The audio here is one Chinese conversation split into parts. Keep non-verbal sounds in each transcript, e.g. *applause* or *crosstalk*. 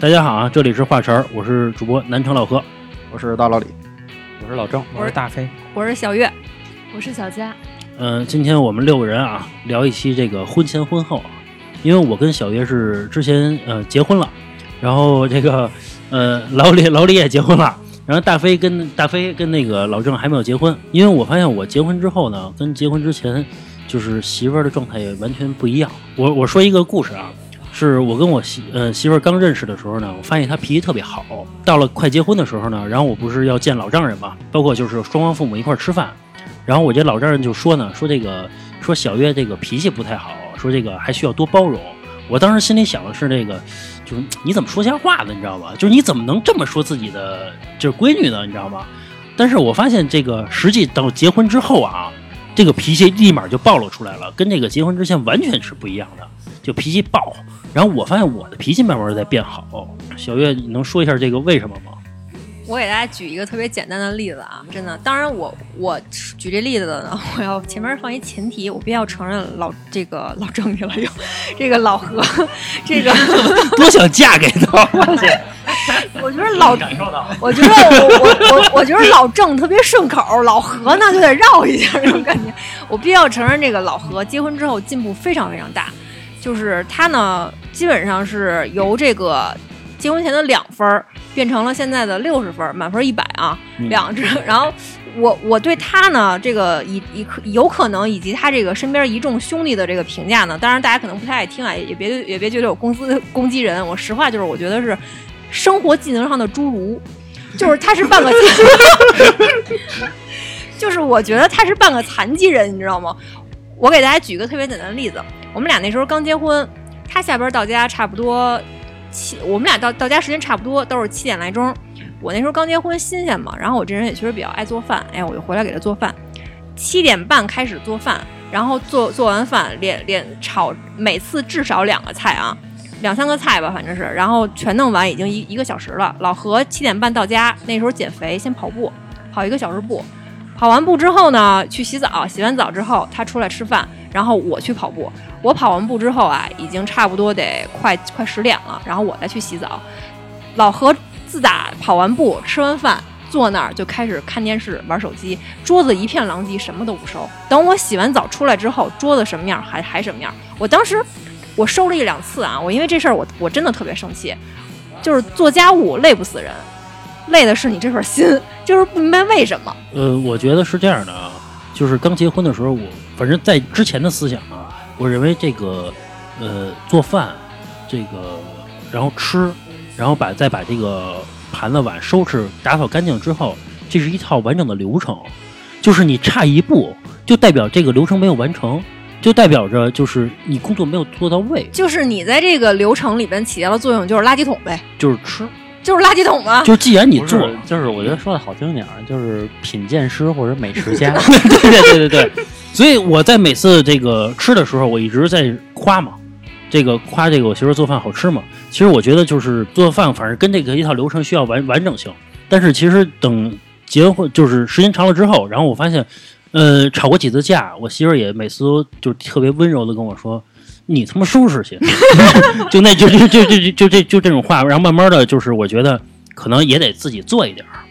大家好啊，这里是华晨儿，我是主播南城老何。我是大老李，我是老郑，我是大飞，我是小月，我是小佳。嗯、今天我们六个人啊，聊一期这个婚前婚后啊，因为我跟小月是之前呃结婚了，然后这个呃老李老李也结婚了，然后大飞跟大飞跟那个老郑还没有结婚，因为我发现我结婚之后呢，跟结婚之前就是媳妇儿的状态也完全不一样。我我说一个故事啊，是我跟我媳呃媳妇儿刚认识的时候呢，我发现她脾气特别好。到了快结婚的时候呢，然后我不是要见老丈人嘛，包括就是双方父母一块儿吃饭，然后我这老丈人就说呢，*laughs* 说这个说小月这个脾气不太好，说这个还需要多包容。我当时心里想的是这个，就是你怎么说瞎话呢？你知道吧？就是你怎么能这么说自己的就是闺女呢？你知道吗？但是我发现这个实际到结婚之后啊，这个脾气立马就暴露出来了，跟这个结婚之前完全是不一样的，就脾气暴。然后我发现我的脾气慢慢在变好。小月，你能说一下这个为什么吗？我给大家举一个特别简单的例子啊，真的，当然我我举这例子的呢，我要前面放一前提，我必须要承认老这个老郑去了又，这个老何，这个 *laughs* 多想嫁给他！*laughs* 我觉得老，感受到我觉得我我我我觉得老郑特别顺口，老何呢就得绕一下这种感觉。我必须要承认，这个老何结婚之后进步非常非常大，就是他呢基本上是由这个结婚前的两分儿变成了现在的六十分，满分一百啊，嗯两只。*laughs* 然后我我对他呢这个以以可有可能以及他这个身边一众兄弟的这个评价呢，当然大家可能不太爱听啊，也也别也别觉得我公司攻击人，我实话就是我觉得是生活技能上的侏儒，就是他是半个。*laughs* 就是我觉得他是半个残疾人，你知道吗？我给大家举个特别简单的例子，我们俩那时候刚结婚，他下班到家差不多七，我们俩到到家时间差不多都是七点来钟。我那时候刚结婚新鲜嘛，然后我这人也确实比较爱做饭，哎，我就回来给他做饭。七点半开始做饭，然后做做完饭连连炒，每次至少两个菜啊，两三个菜吧，反正是，然后全弄完已经一一个小时了。老何七点半到家，那时候减肥，先跑步，跑一个小时步。跑完步之后呢，去洗澡，洗完澡之后他出来吃饭，然后我去跑步。我跑完步之后啊，已经差不多得快快十点了，然后我再去洗澡。老何自打跑完步、吃完饭，坐那儿就开始看电视、玩手机，桌子一片狼藉，什么都不收。等我洗完澡出来之后，桌子什么样还还什么样。我当时我收了一两次啊，我因为这事儿我我真的特别生气，就是做家务累不死人，累的是你这份心，就是不明白为什么。呃，我觉得是这样的啊，就是刚结婚的时候，我反正在之前的思想啊，我认为这个呃做饭，这个然后吃，然后把再把这个盘子碗收拾打扫干净之后，这是一套完整的流程，就是你差一步，就代表这个流程没有完成。就代表着就是你工作没有做到位，就是你在这个流程里边起到的作用就是垃圾桶呗，就是吃，就是垃圾桶吗。就是既然你做，是，就是我觉得说的好听点儿，就是品鉴师或者美食家。对对对对对，*laughs* 所以我在每次这个吃的时候，我一直在夸嘛，这个夸这个我媳妇儿做饭好吃嘛。其实我觉得就是做饭，反正跟这个一套流程需要完完整性。但是其实等结婚就是时间长了之后，然后我发现，呃，吵过几次架，我媳妇儿也每次都就特别温柔的跟我说。你他妈收拾去，*laughs* *laughs* 就那就就就就就就这就这种话，然后慢慢的就是我觉得可能也得自己做一点儿，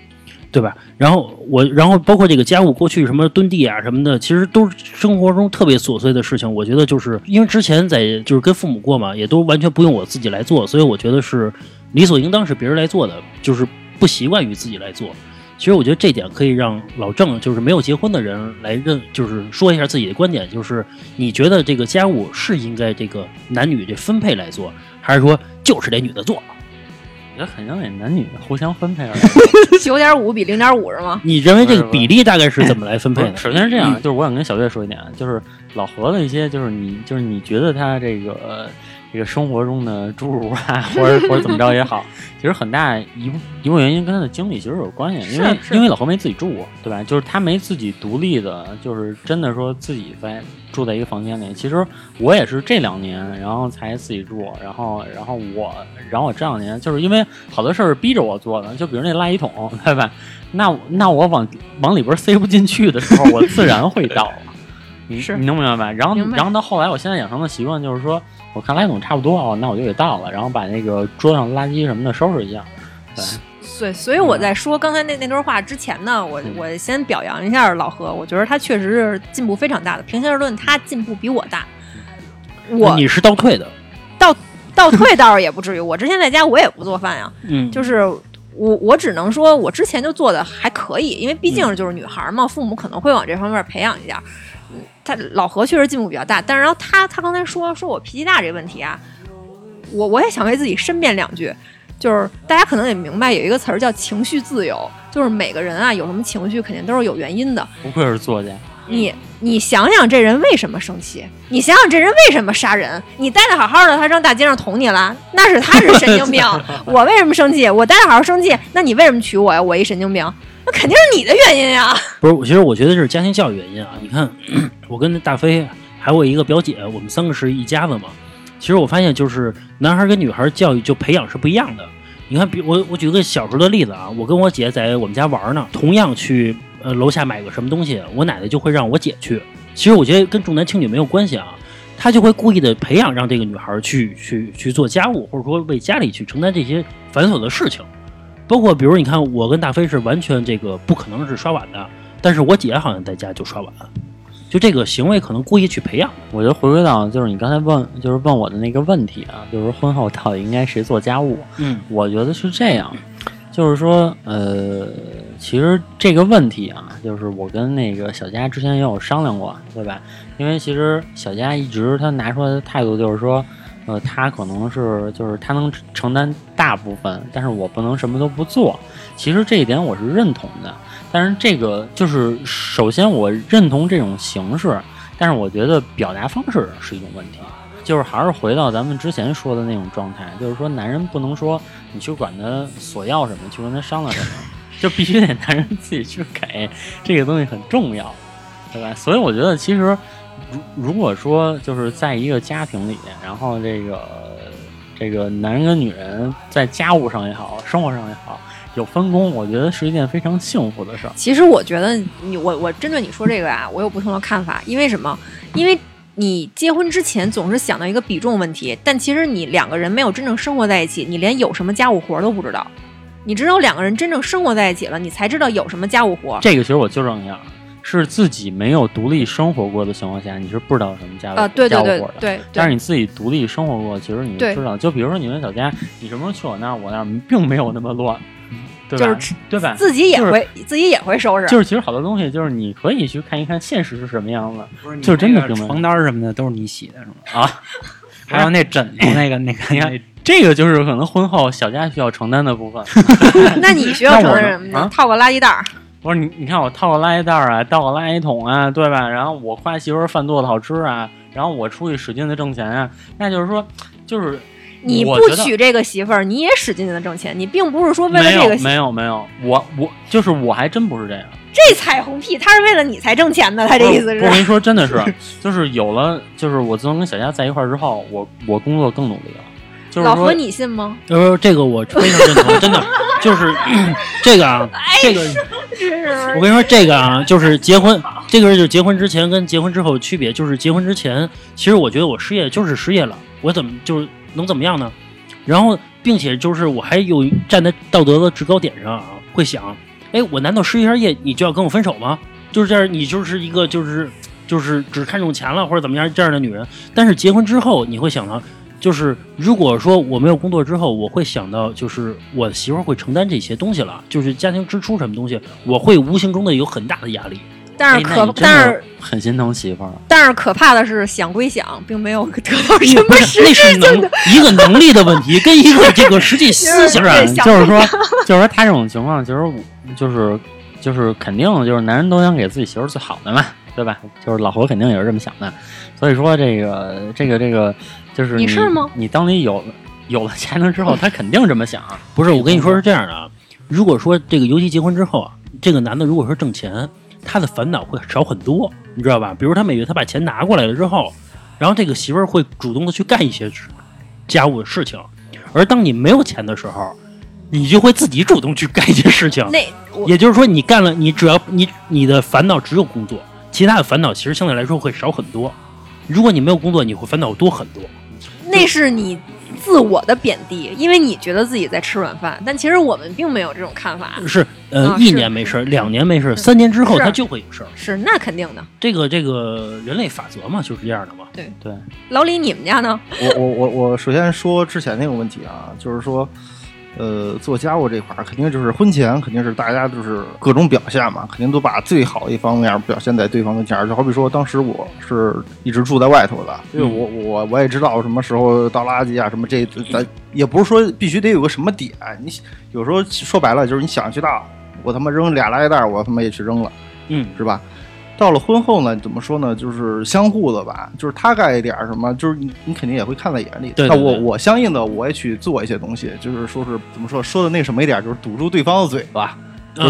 对吧？然后我，然后包括这个家务，过去什么蹲地啊什么的，其实都是生活中特别琐碎的事情。我觉得就是因为之前在就是跟父母过嘛，也都完全不用我自己来做，所以我觉得是理所应当是别人来做的，就是不习惯于自己来做。其实我觉得这点可以让老郑，就是没有结婚的人来认，就是说一下自己的观点，就是你觉得这个家务是应该这个男女这分配来做，还是说就是得女的做？我觉得肯定得男女互相分配而已。*laughs* 九点五比零点五是吗？你认为这个比例大概是怎么来分配的？首先是这样，就是我想跟小月说一点，就是老何的一些，就是你，就是你觉得他这个呃这个生活中的侏儒啊，*laughs* 或者或者怎么着也好，其实很大一部一部分原因跟他的经历其实有关系，因为因为老何没自己住过，对吧？就是他没自己独立的，就是真的说自己在住在一个房间里。其实我也是这两年，然后才自己住，然后然后我然后我这两年就是因为好多事儿逼着我做的，就比如那垃圾桶，对吧？那那我往往里边塞不进去的时候，我自然会倒。*laughs* 你是你能明白吧？然后然后到后来，我现在养成的习惯就是说，我看垃圾桶差不多哦，那我就给倒了，然后把那个桌上垃圾什么的收拾一下。对，对，所以我在说刚才那那段话之前呢，我嗯我先表扬一下老何，我觉得他确实是进步非常大的。平心而论，他进步比我大。我你是倒退的，倒倒退倒是也不至于，我之前在家我也不做饭呀，嗯，*laughs* 就是我我只能说，我之前就做的还可以，因为毕嗯竟就是女孩嘛，父母可能会往这方面培养一下。嗯他老何确实进步比较大，但是然后他他刚才说说我脾气大这个问题啊，我我也想为自己申辩两句，就是大家可能也明白有一个词儿叫情绪自由，就是每个人啊有什么情绪肯定都是有原因的。不愧是作家。你你想想这人为什么生气？你想想这人为什么杀人？你待的好好的，他上大街上捅你了，那是他是神经病。*laughs* 我为什么生气？我待的好好生气，那你为什么娶我呀？我一神经病，那肯定是你的原因呀。不是，其实我觉得是家庭教育原因啊。你看，*clears throat* 我跟大飞还有我一个表姐，我们三个是一家子嘛。其实我发现，就是男孩跟女孩教育就培养是不一样的。你看，比我我举个小时候的例子啊，我跟我姐在我们家玩呢，同样去呃楼下买个什么东西，我奶奶就会让我姐去。其实我觉得跟重男轻女没有关系啊，她就会故意的培养让这个女孩去去去做家务，或者说为家里去承担这些繁琐的事情。包括比如你看，我跟大飞是完全这个不可能是刷碗的，但是我姐好像在家就刷碗，就这个行为可能故意去培养。我觉得回归到就是你刚才问，就是问我的那个问题啊，就是婚后到底应该谁做家务？嗯我觉得是这样，就是说，呃，其实这个问题啊，就是我跟那个小佳之前也有商量过，对吧？因为其实小佳一直她拿出来的态度就是说，呃，他可能是就是他能承担大部分，但是我不能什么都不做。其实这一点我是认同的，但是这个就是首先我认同这种形式，但是我觉得表达方式是一种问题。就是还是回到咱们之前说的那种状态，就是说男人不能说你去管他索要什么，去跟他商量什么，就必须得 *laughs* 男人自己去给，这个东西很重要，对吧？所以我觉得其实如如果说就是在一个家庭里，然后这个这个男人跟女人在家务上也好，生活上也好有分工，我觉得是一件非常幸福的事儿。其实我觉得你我我针对你说这个啊，我有不同的看法。因为什么？因为你结婚之前总是想到一个比重问题，但其实你两个人没有真正生活在一起，你连有什么家务活都不知道。你只有两个人真正生活在一起了，你才知道有什么家务活。这个其实我纠正一下，是自己没有独立生活过的情况下，你是不知道什么家务啊，对对对家务活的。对对，但是你自己独立生活过，其实你就知道。就比如说你们小佳，你什么时候去我那儿，我那儿并没有那么乱，对吧？就是对吧？自己也就是会自己也会收拾。就是其实好多东西，就是你可以去看一看现实是什么样子不是就是真的床单什么的都是你洗的，是吗？啊。*laughs* 还有那枕头那个那个，*laughs* 你看那这个就是可能婚后小家需要承担的部分。*laughs* 那你需要承担什么呢？啊套个垃圾袋儿。不是你，你看我套个垃圾袋儿啊，倒个垃圾桶啊，对吧？然后我夸媳妇儿饭做的好吃啊，然后我出去使劲的挣钱啊，那就是说，就是你不娶这个媳妇儿，你也使劲的挣钱，你并不是说为了这个媳没有没有，我我就是我还真不是这样。这彩虹屁，他是为了你才挣钱的，他这意思是我跟。你说，真的是，*laughs* 就是有了，就是我自从跟小佳在一块儿之后，我我工作更努力了。就是老何，你信吗？呃，这个我非常认同，真的就是 *clears throat* 这个啊，这个我跟你说，这个啊，就是结婚，这个就是结婚之前跟结婚之后的区别，就是结婚之前，其实我觉得我失业就是失业了，我怎么就是能怎么样呢？然后，并且就是我还有站在道德的制高点上啊，会想，哎，我难道失一下业你就要跟我分手吗？就是这样，你就是一个就是就是只看重钱了或者怎么样这样的女人。但是结婚之后，你会想到，就是如果说我没有工作之后，我会想到就是我媳妇儿会承担这些东西了，就是家庭支出什么东西，我会无形中的有很大的压力。但是可但是很心疼媳妇儿。但是可怕的是，想归想，并没有得到什么实那是能质性的。*laughs* 一个能力的问题，跟一个这个实际思想 *laughs* 对是，想就是说，就是说他这种情况，其实我就是就是肯定就是男人都想给自己媳妇儿最好的嘛，对吧？就是老何肯定也是这么想的，所以说这个这个这个就是你是吗你当你有有了钱了之后，他肯定这么想。*laughs* 不是，我跟你说是这样的啊，如果说这个尤其结婚之后啊，这个男的如果说挣钱，他的烦恼会少很多，你知道吧？比如他每月他把钱拿过来了之后，然后这个媳妇儿会主动的去干一些家务的事情，而当你没有钱的时候，你就会自己主动去干一些事情。那也就是说，你干了，你只要你你的烦恼只有工作，其他的烦恼其实相对来说会少很多。如果你没有工作，你会烦恼多很多。那是你自我的贬低，因为你觉得自己在吃软饭，但其实我们并没有这种看法。是呃一年没事儿，两年没事儿，三年之后是他就会有事儿。是，那肯定的。这个这个人类法则嘛，就是这样的嘛。对对，老李，你们家呢？我我我我首先说之前那个问题啊，就是说，呃，做家务这块儿肯定就是婚前肯定是大家就是各种表现嘛，肯定都把最好的一方面表现在对方跟前儿。就好比说，当时我是一直住在外头的，因为我我我也知道什么时候倒垃圾啊，什么这咱也不是说必须得有个什么点，你有时候说白了就是你想去倒，我他妈扔俩垃圾袋儿，我他妈也去扔了。嗯，是吧？到了婚后呢，怎么说呢？就是相互的吧，就是他干一点什么，就是你你肯定也会看在眼里。对对对那我我相应的我也去做一些东西，就是说是怎么说说的那什么一点，就是堵住对方的嘴巴，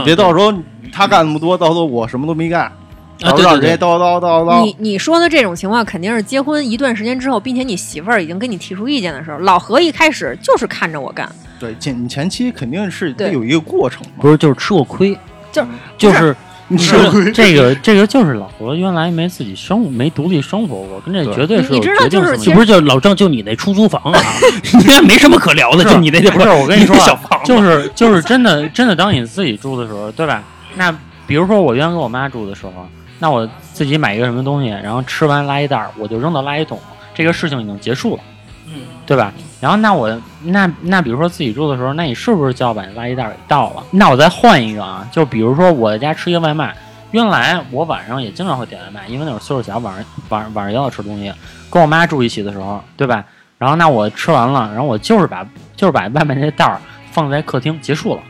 别到时候他干那么多，到时候我什么都没干，啊然后对对对，让人家叨叨叨叨你你说的这种情况，肯定是结婚一段时间之后，并且你媳妇儿已经跟你提出意见的时候。老何一开始就是看着我干，对前你前期肯定是有一个过程嘛。不是就是吃过亏，就是就是你这个这个这个就是老何原来没自己生没独立生活过，跟这绝对是有你知道决定性的就是其实不是就老郑就你那出租房啊？*laughs* 你也没什么可聊的，就你那地不是我跟你说啊。小房就是就是真的真的，当你自己住的时候，对吧？那比如说我原来跟我妈住的时候，那我自己买一个什么东西，然后吃完垃圾袋，我就扔到垃圾桶，这个事情已经结束了，嗯，对吧？然后那我那那比如说自己住的时候，那你是不是就要把垃圾袋儿给倒了？那我再换一个啊，就比如说我在家吃一个外卖，原来我晚上也经常会点外卖，因为那会儿岁数小，晚上晚上晚上也要吃东西，跟我妈住一起的时候，对吧？然后那我吃完了，然后我就是把就是把外卖那袋儿放在客厅结束了，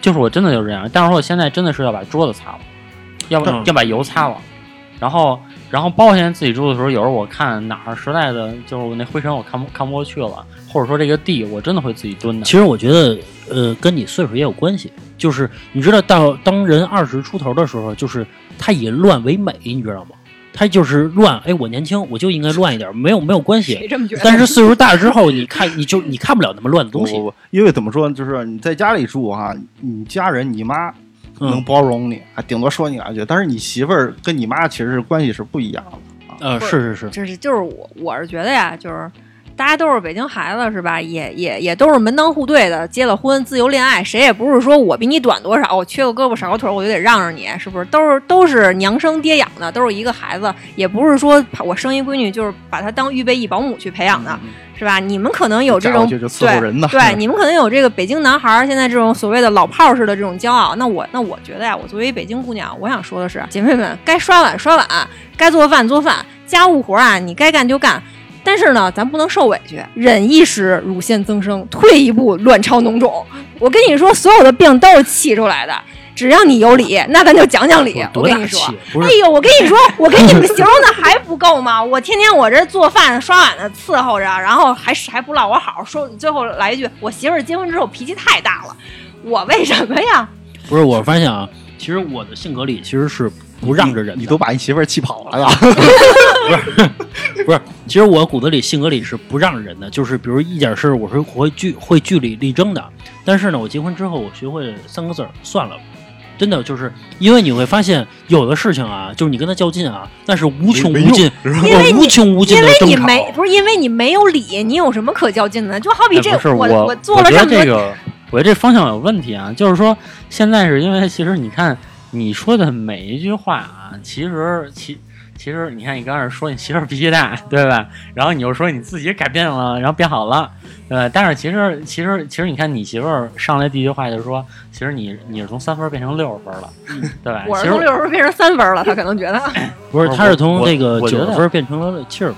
就是我真的就是这样。但是说我现在真的是要把桌子擦了，要不嗯要把油擦了，然后然后包括现在自己住的时候，有时候我看哪儿实在的就是那灰尘我看不看不过去了，或者说这个地我真的会自己蹲的。其实我觉得，呃，跟你岁数也有关系。就是你知道，到当人二十出头的时候，就是他以乱为美，你知道吗？他就是乱。哎，我年轻，我就应该乱一点，没有没有关系。谁这么觉得？但是岁数大了之后，你看，你就你看不了那么乱的东西不。不不，因为怎么说呢，就是你在家里住哈，你家人你妈能嗯，包容你，啊，顶多说你两句，但是你媳妇儿跟你妈其实是关系是不一样的。呃，是是是，就是就是我我是觉得呀，就是大家都是北京孩子是吧？也也也都是门当户对的，结了婚自由恋爱，谁也不是说我比你短多少，我缺个胳膊少个腿儿我就得让着你，是不是？都是都是娘生爹养的，都是一个孩子，也不是说我生一闺女就是把她当预备役保姆去培养的，是吧？你们可能有这种嫁过去就伺候人呢。对，你们可能有这个北京男孩儿现在这种所谓的老炮儿式的这种骄傲。那我那我觉得呀，我作为北京姑娘，我想说的是，姐妹们，该刷碗刷碗，该做饭做饭，家务活儿啊，你该干就干。但是呢，咱不能受委屈，忍一时乳腺增生，退一步卵巢脓肿。我跟你说，所有的病都是气出来的，只要你有理，那咱就讲讲理。我跟你说哎呦，我跟你说，*laughs* 我给你们形容的还不够吗？我天天我这做饭刷碗的伺候着，然后还还不落我好，说最后来一句，我媳妇儿结婚之后脾气太大了，我为什么呀？不是，我发现啊，*laughs* 其实我的性格里其实是不让着人的。你都把你媳妇儿气跑了吧？*laughs* 不是，其实我骨子里性格里是不让人的，就是比如一点事儿，我是会据会据理力争的。但是呢，我结婚之后，我学会三个字儿，算了。真的就是因为你会发现，有的事情啊，就是你跟他较劲啊，那是无穷无尽，因为无穷无尽因为的争吵。你没不是因为你没有理，你有什么可较劲的？就好比这哎我我做了觉这么多，得这个，我觉得这方向有问题啊。就是说，现在是因为其实你看你说的每一句话啊，其实其其实你看你刚开始说你媳妇儿脾气大，*laughs* 对吧？然后你又说你自己改变了，然后变好了，呃，但是其实其实其实你看你媳妇儿上来第一句话就是说，其实你你是从三分变成六十分了，对吧？我是从六十分变成三分了，他可能觉得 *laughs* 不是，不是他是从我这个九十分变成了七十分。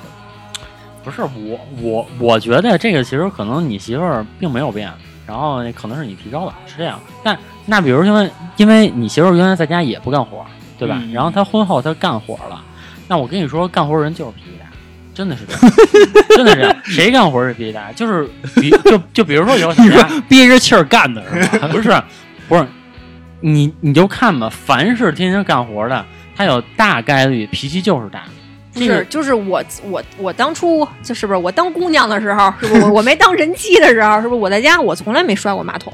不是我我我觉得这个其实可能你媳妇儿并没有变，然后可能是你提高了，是这样。但那比如因为因为你媳妇儿原来在家也不干活，对吧？嗯然后她婚后她干活了，那我跟你说，干活人就是脾气大，真的是这样，*laughs* 真的是这样。谁干活是脾气大？就是比就就比如说有谁家憋着气儿干的 *laughs* 是吧？不是不是你你就看吧，凡是天天干活的，他有大概率脾气就是大。不是，就是我我我当初就是不是我当姑娘的时候，是不是我 *laughs* 我没当人妻的时候，是不是我在家我从来没摔过马桶，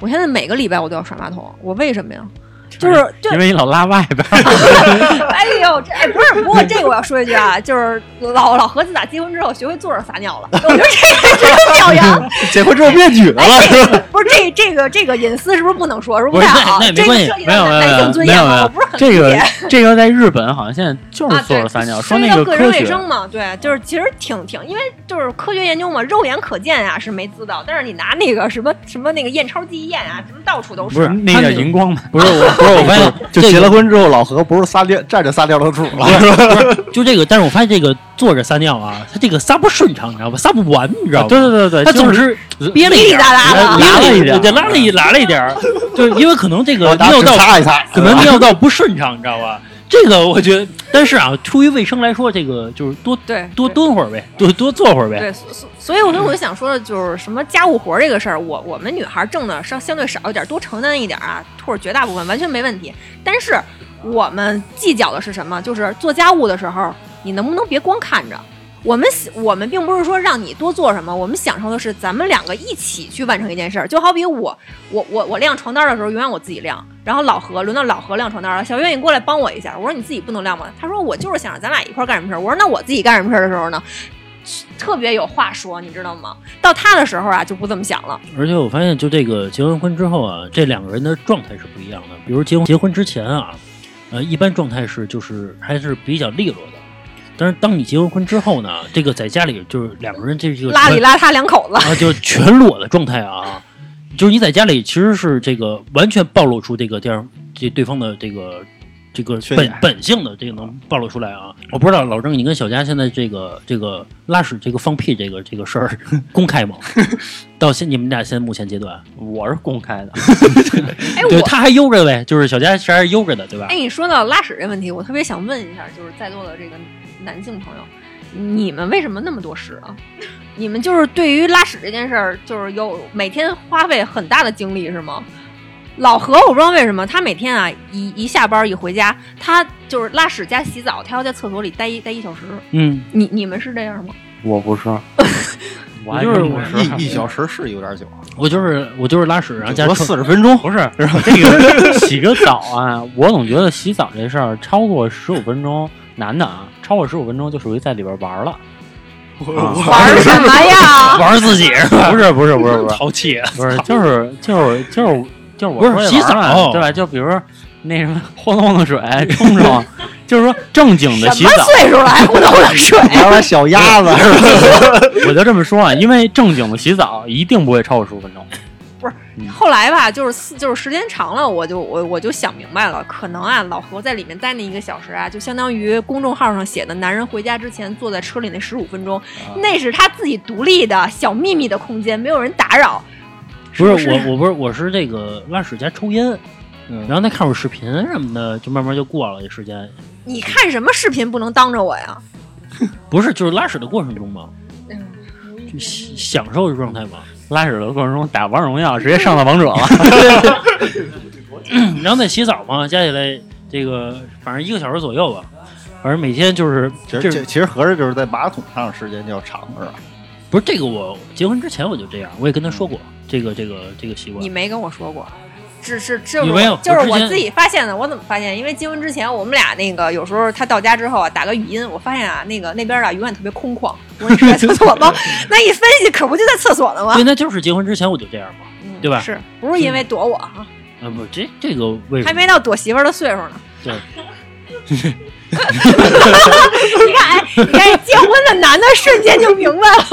我现在每个礼拜我都要刷马桶，我为什么呀？就是对因为你老拉外边儿，*laughs* 哎呦，这哎不是，不过这个我要说一句啊，就是老老何自打结婚之后学会坐着撒尿了，我觉得这个值得表扬。*laughs* 结婚之后变女的哎，了，这个不是这这个这个隐私是不是不能说？是不太好？*laughs* 那没关系这个涉及没有没有到男性没有没有没有尊严了，我不是很这个这个在日本好像现在就是坐着撒尿，说那个到个人卫。生嘛，对，就是其实挺挺，因为就是科学研究嘛，肉眼可见啊是没滋到，但是你拿那个什么什么那个验钞机一验啊，什么到处都是不是那叫荧光嘛，不是我，不是我发现 *laughs* 就结了婚之后，老何不是撒尿站着撒尿的主了，*laughs* 是吧就这个，但是我发现这个坐着撒尿啊，他这个撒不顺畅，你知道吧？撒不完，你知道吧？对对对对，他总是是憋了一点拉拉了一点儿对，拉了一拉了一点儿，就是因为可能这个尿道擦一擦，可能尿道不顺畅，你知道吧？这个我觉得，但是啊，出于卫生来说，这个就是多对多蹲会儿呗，多多坐会儿呗。对，所所所以我就我就想说的就是什么家务活儿这个事儿，我我们女孩儿挣的稍相对少一点儿，多承担一点儿啊，或者绝大部分完全没问题。但是我们计较的是什么？就是做家务的时候，你能不能别光看着？我们我们并不是说让你多做什么，我们享受的是咱们两个一起去完成一件事儿。就好比我我我我晾床单的时候，永远我自己晾，然后老何轮到老何晾床单了，小月你过来帮我一下。我说你自己不能晾吗？他说我就是想让咱俩一块儿干什么事儿。我说那我自己干什么事儿的时候呢？特别有话说，你知道吗？到他的时候啊，就不这么想了。而且我发现，就这个结完婚之后啊，这两个人的状态是不一样的。比如结婚结婚之前啊，呃，一般状态是就是还是比较利落的。但是当你结完婚之后呢，这个在家里就是两个人这这个邋里邋遢两口子，啊，就是全裸的状态啊，就是你在家里其实是这个完全暴露出这个这样这对方的这个这个本本性的这个能暴露出来啊。我不知道老郑，你跟小佳现在这个这个拉屎这个放屁这个这个事儿 *laughs* 公开吗？*laughs* 到现你们俩现在目前阶段，我是公开的，哎，*laughs* 对，我他还悠着呗，就是小佳其实还是悠着的，对吧哎，？你说到拉屎这问题，我特别想问一下，就是在座的这个男性朋友，你们为什么那么多屎啊？*laughs* 你们就是对于拉屎这件事儿，就是有每天花费很大的精力是吗？老何，我不知道为什么，他每天啊一一下班一回家，他就是拉屎加洗澡，他要在厕所里待一待一小时。嗯，你你们是这样吗？我不是，*laughs* 我就是我是一一小时是有点久，我就是我就是拉屎，然后加四十分钟，不是然后这个洗个澡啊，我总觉得洗澡这事儿超过十五分钟，男的啊，超过十五分钟就属于在里边玩了。玩什么呀？*laughs* 玩自己是吧？不是不是不是不是淘气，不是，*laughs* *laughs* 就是就是就是就是我不是说洗澡对吧？就比如说那什么晃动的水冲冲，就是说正经的洗什么澡，岁数了还不懂得水？玩玩小鸭子是吧？我就这么说啊，因为正经的洗澡一定不会超过十五分钟。后来吧，就是就是时间长了，我就我我就想明白了，可能啊，老何在里面待那一个小时啊，就相当于公众号上写的男人回家之前坐在车里那十五分钟，那是他自己独立的小秘密的空间，没有人打扰。不不是我，我不是我是这个拉屎加抽烟，嗯然后他看会儿视频什么的，就慢慢就过了这时间。你看什么视频不能当着我呀？不是，就是拉屎的过程中嘛，就享享受的状态嘛。拉屎的过程中打王者荣耀，*laughs* 直接上到王者了。然后在洗澡嘛，加起来这个反正一个小时左右吧。反正每天就是其实就是这其实合着就是在马桶上时间就要长是吧？不是这个我结婚之前我就这样，我也跟他说过这个这个这个习惯你。没跟我说过。只是就是就是我自己发现的。我怎么发现？因为结婚之前，我们俩那个有时候他到家之后啊，打个语音，我发现啊，那个那边啊永远特别空旷。我说你是在厕所吗？*laughs* 那一分析，可不就在厕所呢吗对，？那就是结婚之前我就这样嘛。嗯对吧是不是因为躲我啊？啊不，这这个为什么？还没到躲媳妇儿的岁数呢。对，*laughs* *laughs* 你看，哎，你看结婚的男的瞬间就明白了。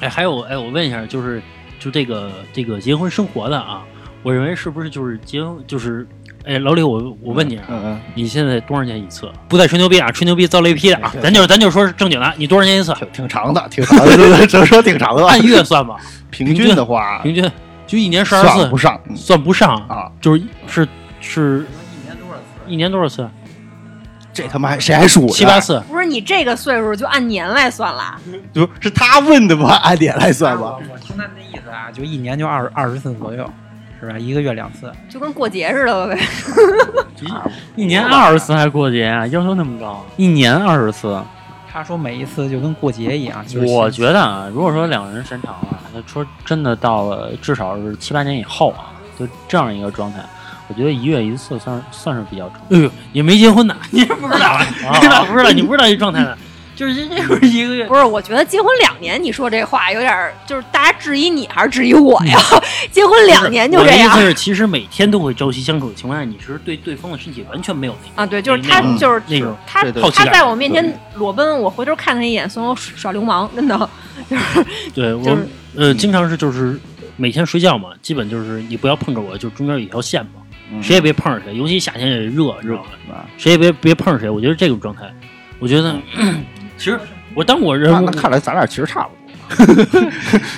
哎，还有哎，我问一下，就是就这个这个结婚生活的啊，我认为是不是就是结就是哎，老李，我我问你啊，嗯嗯，你现在多少年一次？不再吹牛逼啊，吹牛逼遭雷劈的啊！咱就咱就说正经的，你多少年一次？挺挺长的，挺长的，只能说挺长的。按月算吧，*laughs* 平均的话，平均就一年十二次算不，上嗯算不上，啊。就是是是一年多少次一年多少次？这他妈还谁还数七八？次。不是你这个岁数就按年来算了，就是他问的吧？*laughs* 按年来算吧。我听他那意思啊，就一年就二二十次左右，是吧？一个月两次。就跟过节似的了呗。*laughs* 一年二十次还过节啊？要求那么高？一年二十次？他说每一次就跟过节一样。就是我觉得啊，如果说两个人时间长了，那说真的到了至少是七八年以后啊，就这样一个状态，我觉得一月一次算算是比较成哎呦，也没结婚呢，*laughs* 你是不知道，*laughs* 你知道不知道？你不知道这状态呢，*laughs* 就是这这会儿一个月不，是，我觉得结婚两年，你说这话有点儿，就是大家质疑你还是质疑我呀？结婚两年就这样我的意思是，其实每天都会朝夕相处的情况下，你是对对方的身体完全没有那个啊？对，就是他就是那种他对对他好奇感在我面前裸奔，我回头看他一眼，算我耍流氓，真的。对我、就是呃，经常是就是每天睡觉嘛，基本就是你不要碰着我，就中间有一条线嘛，嗯谁也别碰着谁，尤其夏天也热，知道吗？啊谁也别别碰着谁。我觉得这种状态，我觉得 *clears throat* 其实我当我人那那看来咱俩其实差不多。*laughs*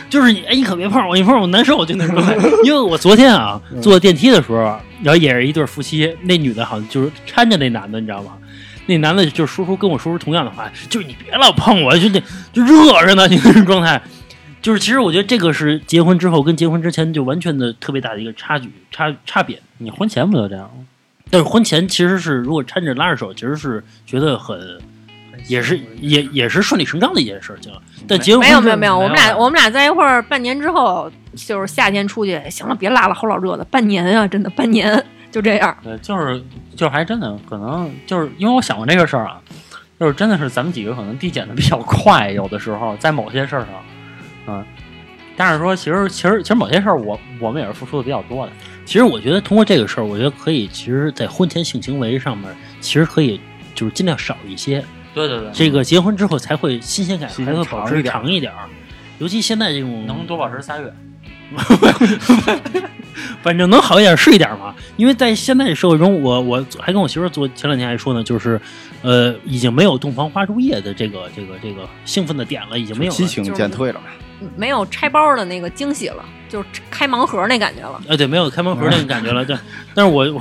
就是你，哎，你可别碰我，你碰我难受，就那种状态。因为我昨天啊 *laughs* 嗯坐电梯的时候，然后也是一对夫妻，那女的好像就是搀着那男的，你知道吗？那男的就说出跟我说出同样的话，就是你别老碰我，就那就热着呢，你那种状态。就是其实我觉得这个是结婚之后跟结婚之前就完全的特别大的一个差距差差别。你婚前不就这样吗？但是婚前其实是如果搀着拉着手，其实是觉得很也是也也是顺理成章的一件事情。但结婚没有没有没有，我们俩我们俩在一块儿半年之后，就是夏天出去，行了，别拉了，齁老热的，半年啊，真的半年就这样。对，就是就还真的可能就是因为我想过这个事儿啊，就是真的是咱们几个可能递减的比较快，有的时候在某些事儿上，嗯，但是说其实其实其实某些事儿我我们也是付出的比较多的，其实我觉得通过这个事儿，我觉得可以，其实，在婚前性行为上面，其实可以就是尽量少一些。对对对这个结婚之后才会新鲜感，才会保持长一点长一点儿。尤其现在这种能多保持仨月，*laughs* 反正能好一点是一点嘛。因为在现在的社会中，我我还跟我媳妇儿昨前两天还说呢，就是呃，已经没有洞房花烛夜的这个这个这个兴奋的点了，已经没有了。激情减退了。没有拆包的那个惊喜了，就是开盲盒那感觉了。呃，对，没有开盲盒那个感觉了。对，但是我我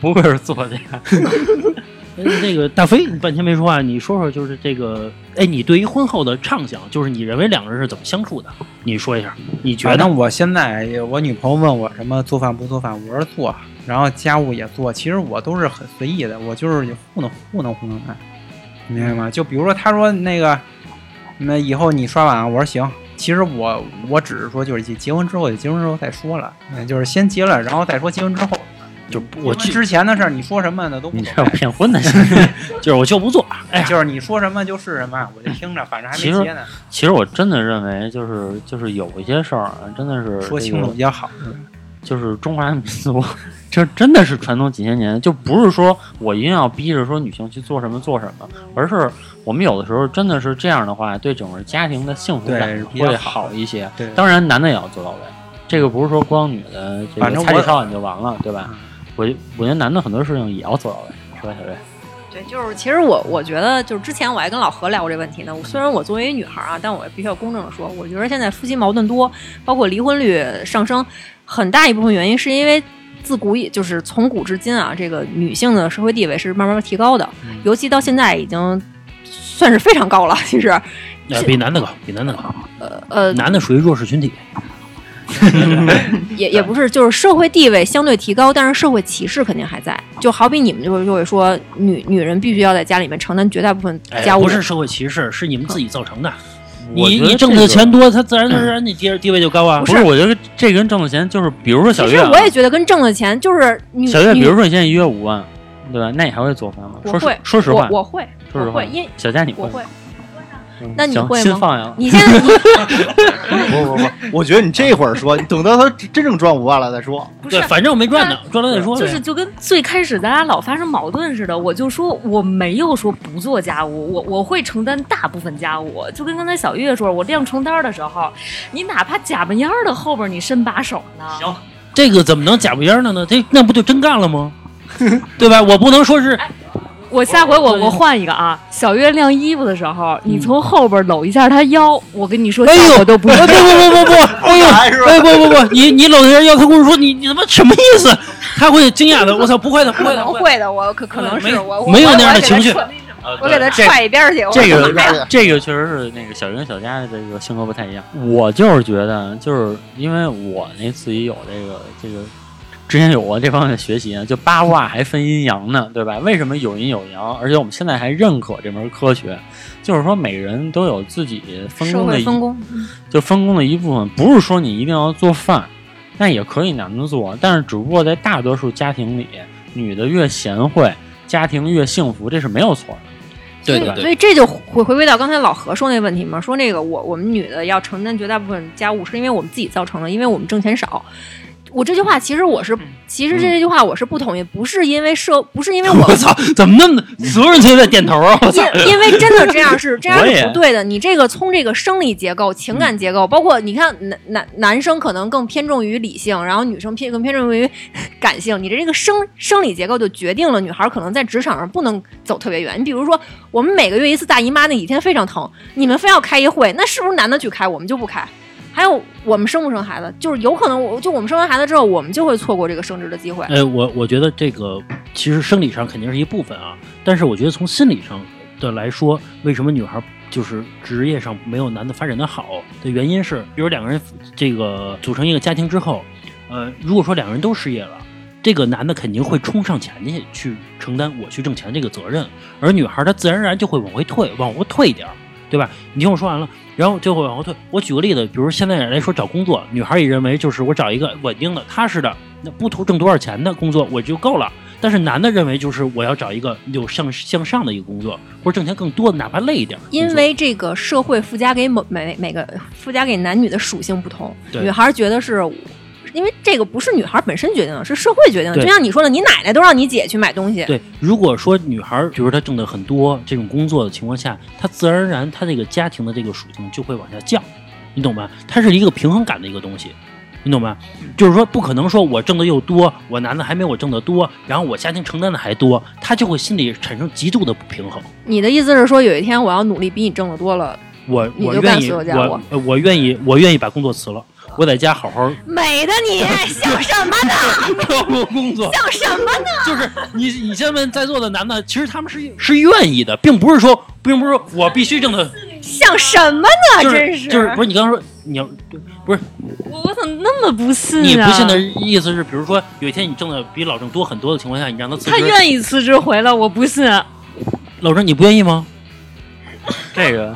不会是作家，呃那个大飞，你半天没说话，你说说就是这个，哎，你对于婚后的畅想，就是你认为两个人是怎么相处的？你说一下，你觉得我现在我女朋友问我什么做饭不做饭，我说做，然后家务也做，其实我都是很随意的，我就是糊弄糊弄糊弄她，你明白吗？就比如说她说那个，那以后你刷碗，我说行。其实我我只是说就是结婚之后，结婚之后再说了，嗯就是先结了，然后再说结婚之后。就我之前的事儿，你说什么呢都无你这有。骗婚的心。*laughs* 就是我就不做，哎，就是你说什么就是什么，我就听着，反正还没其实结呢，其实我真的认为，就是就是有一些事儿啊，真的是说清楚这个比较好。就是中华民族，这真的是传统几千年，就不是说我一定要逼着说女性去做什么做什么，而是我们有的时候真的是这样的话，对整个家庭的幸福感会好好一些。对当然男的也要做到位，这个不是说光女的这反正我个彩礼烧碗就完了，对吧嗯？我我觉得男的很多事情也要做到位，是吧，小瑞？对，就是其实我我觉得，就是之前我还跟老何聊过这问题呢。我虽然我作为一女孩啊，但我必须要公正的说，我觉得现在夫妻矛盾多，包括离婚率上升，很大一部分原因是因为自古以就是从古至今啊，这个女性的社会地位是慢慢提高的，尤其到现在已经算是非常高了。其实，呃比男的高，比男的高，呃呃，男的属于弱势群体。*laughs* 也也不是，就是社会地位相对提高，但是社会歧视肯定还在。就好比你们就会就会说，女女人必须要在家里面承担绝大部分哎家务，不是社会歧视，是你们自己造成的。你你挣的钱多，他自然而然你地地位就高啊。不是，我觉得这跟挣的钱就是，比如说小月啊，实我也觉得跟挣的钱就是女小月，比如说你现在一月五万，对吧？那你还会做饭吗？说实我会说实话我，会，说实话我会，因小佳你会？我会。那你会吗。你现在你 *laughs* 不不不，我觉得你这会儿说，你等到他真正赚五万了再说。不是，反正我没赚呢，赚了再说。就是就跟最开始咱俩老发生矛盾似的，我就说我没有说不做家务，我我会承担大部分家务，就跟刚才小月说，我晾床单的时候，你哪怕假巴烟的后边你伸把手呢，行这个怎么能假不烟的呢？这那不就真干了吗？*laughs* 对吧？我不能说是我下回我我换一个啊，小月晾衣服的时候，你从后边搂一下她腰，我跟你说，哎呦我都不不不。不不不，哎呦，哎不不不，你你搂着人腰，他跟我说你你他妈什么意思？他会惊讶的。我操，不会的，不可会的，会的。能会的，我可可能是我没有那样的情绪我给他踹一边去。这个这个确实是那个小云小佳的这个性格不太一样。我就是觉得，就是因为我那自己有这个这个，之前有过这方面的学习呢，就八卦还分阴阳呢，对吧？为什么有阴有阳？而且我们现在还认可这门科学，就是说每人都有自己分社工的一会分工，就分工的一部分，不是说你一定要做饭，那也可以男的做，但是只不过在大多数家庭里，女的越贤惠，家庭越幸福，这是没有错的。对对对，所以这就回回归到刚才老何说那问题嘛，说那个我我们女的要承担绝大部分家务，是因为我们自己造成的，因为我们挣钱少。我这句话其实我是，其实这句话我是不同意，不是因为社，不是因为我 *laughs* 我操，怎么那么所有人都在点头啊？因因为真的这样是 *laughs* 这样是不对的。你这个从这个生理结构、情感结构，包括你看男男男生可能更偏重于理性，然后女生偏更偏重于 *laughs* 感性。你的这个生生理结构就决定了女孩可能在职场上不能走特别远。你比如说，我们每个月一次大姨妈，那几天非常疼，你们非要开一会，那是不是男的去开，我们就不开？还有我们生不生孩子，就是有可能我就我们生完孩子之后，我们就会错过这个升职的机会。呃，我我觉得这个其实生理上肯定是一部分啊，但是我觉得从心理上的来说，为什么女孩就是职业上没有男的发展的好的原因是，比如两个人这个组成一个家庭之后，呃，如果说两个人都失业了。这个男的肯定会冲上前去去承担我去挣钱这个责任，而女孩她自然而然就会往回退，往后退一点儿，对吧？你听我说完了，然后就会往后退。我举个例子，比如现在来说找工作，女孩也认为就是我找一个稳定的、踏实的，那不图挣多少钱的工作我就够了。但是男的认为就是我要找一个有向向上的一个工作，或者挣钱更多的，哪怕累一点儿。因为这个社会附加给每每每个附加给男女的属性不同，女孩觉得是。因为这个不是女孩本身决定的，是社会决定的。就像你说的，你奶奶都让你姐去买东西，对，如果说女孩儿，比如她挣的很多，这种工作的情况下，她自然而然她这个家庭的这个属性就会往下降，你懂吧？它是一个平衡感的一个东西，你懂吧？就是说不可能说我挣的又多，我男的还没我挣的多，然后我家庭承担的还多，他就会心里产生极度的不平衡。你的意思是说，有一天我要努力比你挣的多了，我我愿意，我呃我愿意，我愿意把工作辞了，我在家好好美的你 *laughs* 想什么呢？照顾工作。想什么呢？就是你，你先问在座的男的，其实他们是是愿意的，并不是说，并不是说我必须挣的，想什么呢？就是真是就是不是你刚刚说你要不是我我怎么那么不信啊？你不信的意思是，比如说有一天你挣的比老郑多很多的情况下，你让他辞职，他愿意辞职回来，我不信。老郑你不愿意吗？*laughs* 这个，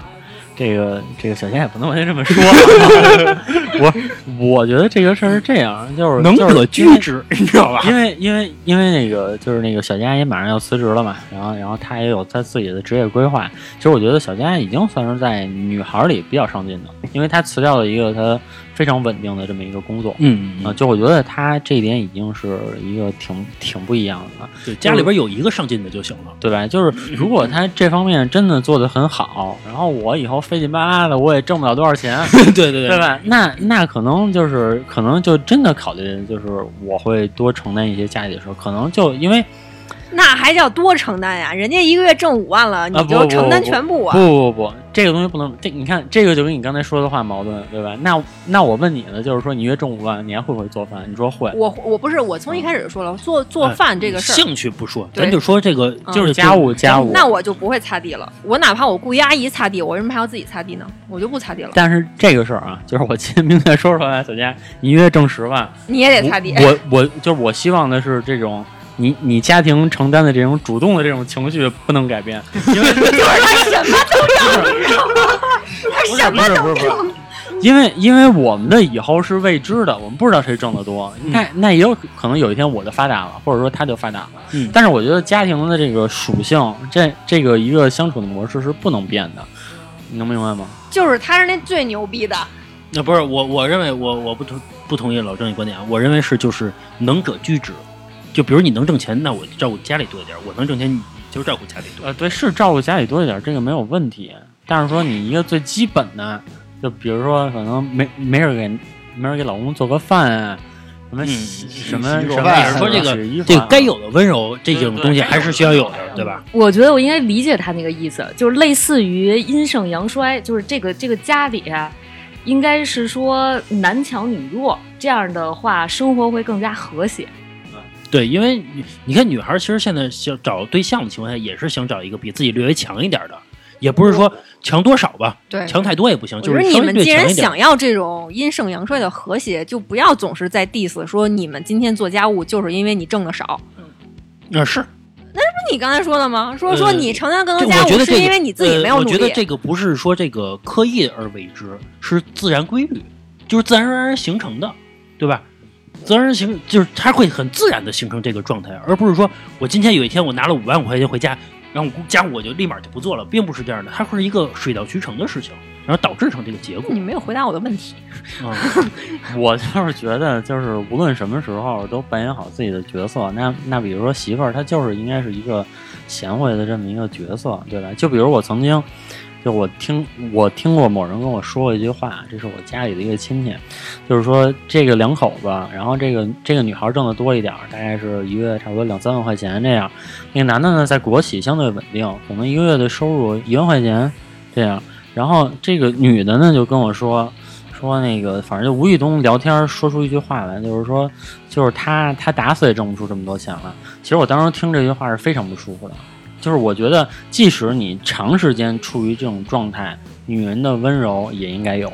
这个，这个，小佳也不能完全这么说。*laughs* 我我觉得这个事儿是这样，就是能就是者居之，*laughs* 你知道吧？因为因为因为那个就是那个小佳也马上要辞职了嘛，然后然后她也有她自己的职业规划。其实我觉得小佳已经算是在女孩儿里比较上进的，因为她辞掉了一个她非常稳定的这么一个工作。嗯，嗯嗯，就我觉得他这一点已经是一个挺挺不一样的了。对，家里边有一个上进的就行了。对吧？就是如果他这方面真的做得很好，然后我以后费劲巴拉的，我也挣不了多少钱，*laughs* 对对对吧？那那可能就是可能就真的考虑，就是我会多承担一些家里的事儿，可能就因为那还叫多承担呀？人家一个月挣五万了，你就承担全部啊？不不不，这个东西不能这你看这个就跟你刚才说的话矛盾，对吧？那那我问你呢，就是说你月挣五万，你还会不会做饭？你说会，我我不是我从一开始就说了，做做饭这个事儿，兴趣不说，咱就说这个嗯就是家务家务。那我就不会擦地了。我哪怕我雇一阿姨擦地，我为什么还要自己擦地呢？我就不擦地了。但是这个事儿啊，就是我今天明确说出来，小佳，你一月挣十万，你也得擦地。我我就是我希望的是这种你你家庭承担的这种主动的这种情绪不能改变，因 *laughs* 为就是他什么都要，你知道吗？他不是什么不是不是，因为因为我们的以后是未知的，我们不知道谁挣得多，那那也有可能有一天我就发达了，或者说他就发达了。嗯但是我觉得家庭的这个属性，这这个一个相处的模式是不能变的，你能明白吗？就是他是那最牛逼的。那不是我，我认为我我不同不同意老郑的观点啊，我认为是就是能者居之，就比如你能挣钱，那我照顾家里多一点；我能挣钱，你就照顾家里多一点。呃，对，是照顾家里多一点，这个没有问题。但是说你一个最基本的，就比如说可能没没人给没人给老公做个饭啊，什么什么什么说这个这个该有的温柔这种东西还是需要有的，对吧？我觉得我应该理解他那个意思，就是类似于阴盛阳衰，就是这个这个家里啊，应该是说男强女弱，这样的话生活会更加和谐。对，因为你你看，女孩其实现在想找对象的情况下，也是想找一个比自己略微强一点的，也不是说强多少吧，对强太多也不行，就是你们既然。想要这种阴盛阳衰的和谐，就不要总是在 diss 说你们今天做家务就是因为你挣的少。啊，是，那不是你刚才说的吗？说呃说你承担更多家务是因为你自己没有努力。呃我觉得这个不是说这个刻意而为之，是自然规律，就是自然而然形成的，对吧？自然形就是他会很自然的形成这个状态，而不是说我今天有一天我拿了五万块钱回家，然后家务我就立马就不做了，并不是这样的，它会是一个水到渠成的事情，然后导致成这个结果你没有回答我的问题。啊。*laughs* *laughs* 我就是觉得，就是无论什么时候都扮演好自己的角色。那那比如说媳妇儿，她就是应该是一个贤惠的这么一个角色，对吧？就比如我曾经，就我听我听过某人跟我说过一句话，这是我家里的一个亲戚，就是说这个两口子，然后这个这个女孩挣的多一点儿，大概是一个月差不多两三万块钱这样，那个男的呢在国企相对稳定，可能一个月的收入一万块钱这样，然后这个女的呢就跟我说。说那个，反正就无意中聊天说出一句话来，就是说，就是他他打死也挣不出这么多钱来。其实我当时听这句话是非常不舒服的，就是我觉得，即使你长时间处于这种状态，女人的温柔也应该有。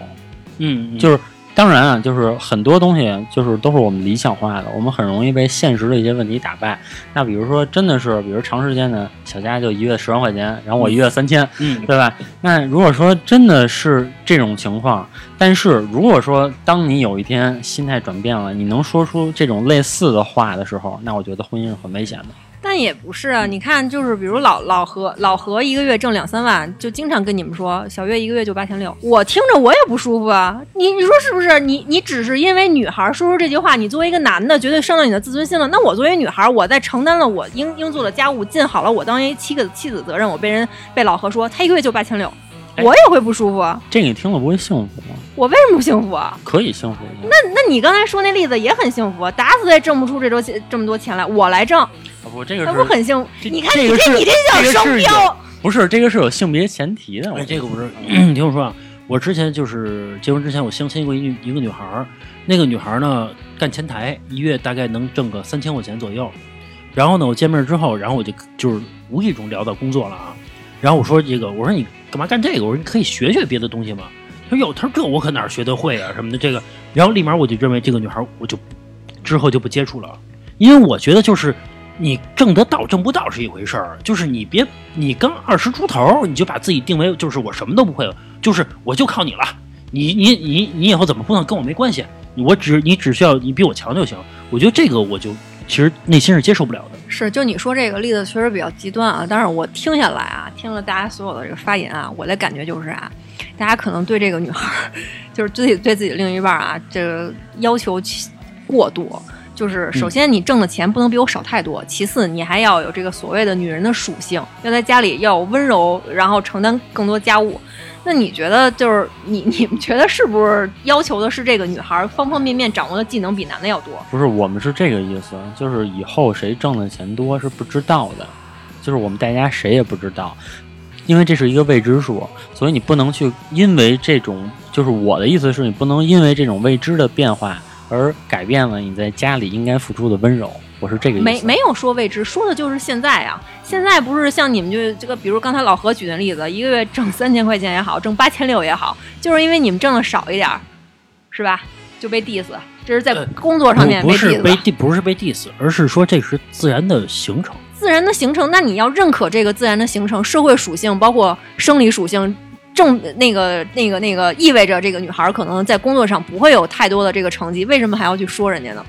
嗯，就是当然啊，就是很多东西就是都是我们理想化的，我们很容易被现实的一些问题打败。那比如说，真的是，比如长时间的小家就一月十万块钱，然后我一月三千，嗯对吧？那如果说真的是这种情况，但是如果说当你有一天心态转变了，你能说出这种类似的话的时候，那我觉得婚姻是很危险的。但也不是啊，你看，就是比如老老何，老何一个月挣两三万，就经常跟你们说，小月一个月就八千六，我听着我也不舒服啊。你你说是不是？你你只是因为女孩说出这句话，你作为一个男的，绝对伤到你的自尊心了。那我作为女孩，我在承担了我应应做的家务，尽好了我当一妻子妻子责任，我被人被老何说他一个月就八千六，哎我也会不舒服啊。这你听了不会幸福吗？我为什么不幸福啊？可以幸福。那那你刚才说那例子也很幸福啊，打死也挣不出这周这么多钱来，我来挣，啊不，这个那是不很幸福？你看这个是你这你这叫这个双标。不是这个是有性别前提的。我哎，这个不是，嗯 *clears throat* 你听我说啊，我之前就是结婚之前，我相亲过一一个女孩儿，那个女孩儿呢干前台，一月大概能挣个三千块钱左右。然后呢，我见面之后，然后我就就是无意中聊到工作了啊。然后我说这个，我说你干嘛干这个？我说你可以学学别的东西吗。他说哟，他说这我可哪儿学得会啊什么的这个。然后立马我就认为这个女孩儿我就之后就不接触了，因为我觉得就是你挣得到挣不到是一回事儿，就是你别你刚二十出头你就把自己定为就是我什么都不会，就是我就靠你了，你你你你以后怎么碰跟我没关系，我只你只需要你比我强就行。我觉得这个我就其实内心是接受不了的。是，就你说这个例子确实比较极端啊，但是我听下来啊，听了大家所有的这个发言啊，我的感觉就是啊，大家可能对这个女孩儿，*laughs* 就是自己对自己的另一半啊，这个要求过多。就是首先你挣的钱不能比我少太多，其次你还要有这个所谓的女人的属性，要在家里要温柔，然后承担更多家务。那你觉得就是你你们觉得是不是要求的是这个女孩儿方方面面掌握的技能比男的要多？不是，我们是这个意思，就是以后谁挣的钱多是不知道的，就是我们大家谁也不知道，因为这是一个未知数，所以你不能去因为这种，就是我的意思是你不能因为这种未知的变化而改变了你在家里应该付出的温柔。我是这个意思。没没有说未知，说的就是现在啊。现在不是像你们就这个，比如刚才老何举的例子，一个月挣三千块钱也好，挣八千六也好，就是因为你们挣的少一点儿，是吧？就被 diss，这是在呃工作上面不不是 diss 被 diss，不是被 diss，而是说这是自然的形成。自然的形成，那你要认可这个自然的形成，社会属性包括生理属性。正那个那个那个意味着这个女孩可能在工作上不会有太多的这个成绩，为什么还要去说人家呢？